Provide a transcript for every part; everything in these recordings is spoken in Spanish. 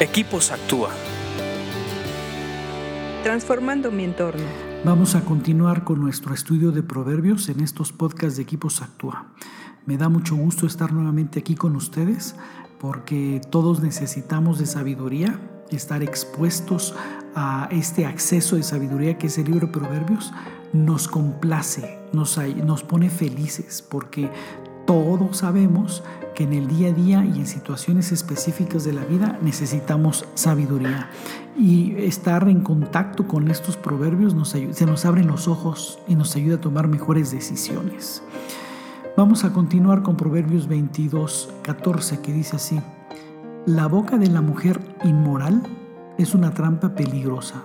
Equipos Actúa. Transformando mi entorno. Vamos a continuar con nuestro estudio de proverbios en estos podcasts de Equipos Actúa. Me da mucho gusto estar nuevamente aquí con ustedes porque todos necesitamos de sabiduría, estar expuestos a este acceso de sabiduría que es el libro de Proverbios, nos complace, nos, nos pone felices porque todos sabemos que en el día a día y en situaciones específicas de la vida necesitamos sabiduría. Y estar en contacto con estos proverbios nos se nos abren los ojos y nos ayuda a tomar mejores decisiones. Vamos a continuar con Proverbios 22, 14, que dice así, La boca de la mujer inmoral es una trampa peligrosa.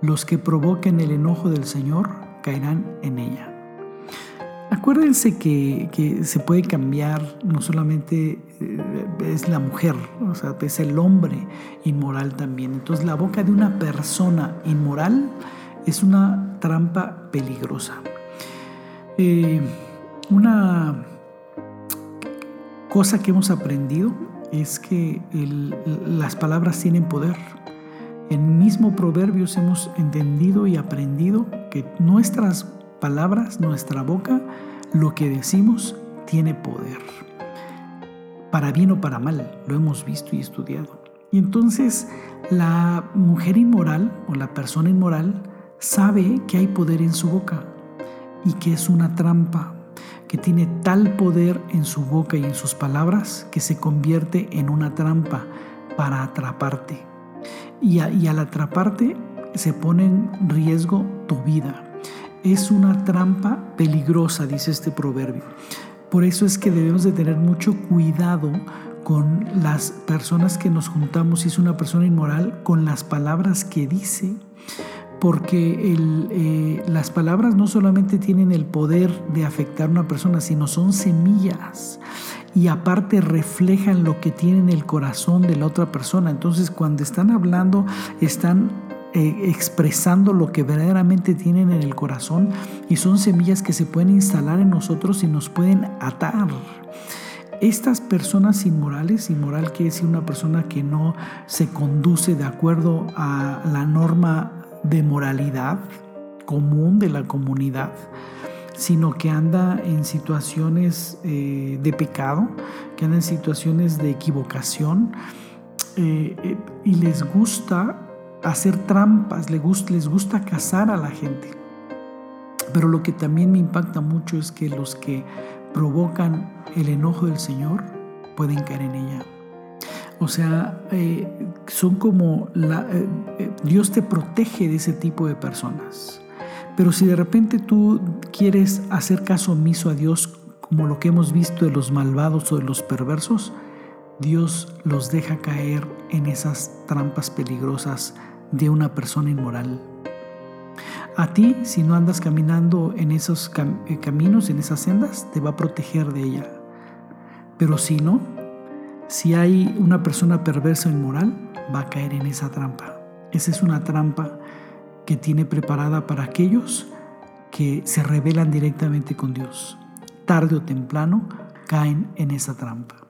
Los que provoquen el enojo del Señor caerán en ella. Acuérdense que, se puede cambiar, no solamente eh, es la mujer, o sea, es el hombre inmoral también. Entonces la boca de una persona inmoral es una trampa peligrosa. Eh, una cosa que hemos aprendido es que las palabras tienen poder. En mismo Proverbios hemos entendido y aprendido que nuestras palabras, nuestra boca, lo que decimos tiene poder. Para bien o para mal, lo hemos visto y estudiado. Y entonces la mujer inmoral o la persona inmoral sabe que hay poder en su boca y que es una trampa, que tiene tal poder en su boca y en sus palabras que se convierte en una trampa para atraparte. Y, y al atraparte se pone en riesgo tu vida es una trampa peligrosa, dice este proverbio. Por eso es que debemos de tener mucho cuidado con las personas que nos juntamos, si es una persona inmoral, con las palabras que dice, porque eh, las palabras no solamente tienen el poder de afectar a una persona, sino son semillas y aparte reflejan lo que tiene en el corazón de la otra persona. Entonces cuando están hablando, están eh, expresando lo que verdaderamente tienen en el corazón y son semillas que se pueden instalar en nosotros y nos pueden atar. Estas personas inmorales, inmoral quiere decir una persona que no se conduce de acuerdo a la norma de moralidad común de la comunidad, sino que anda en situaciones eh, de pecado, que anda en situaciones de equivocación eh, y les gusta hacer trampas, les gusta, cazar a la gente. Pero lo que también me impacta mucho es que los que provocan el enojo del Señor pueden caer en ella. O sea, eh, son como la, eh, eh, Dios te protege de ese tipo de personas. Pero si de repente tú quieres hacer caso omiso a Dios, como lo que hemos visto de los malvados o de los perversos, Dios los deja caer en esas trampas peligrosas de una persona inmoral. A ti, si no andas caminando en esos eh, caminos, en esas sendas, te va a proteger de ella. Pero si no, si hay una persona perversa o inmoral, va a caer en esa trampa. Esa es una trampa que tiene preparada para aquellos que se rebelan directamente con Dios. Tarde o temprano caen en esa trampa.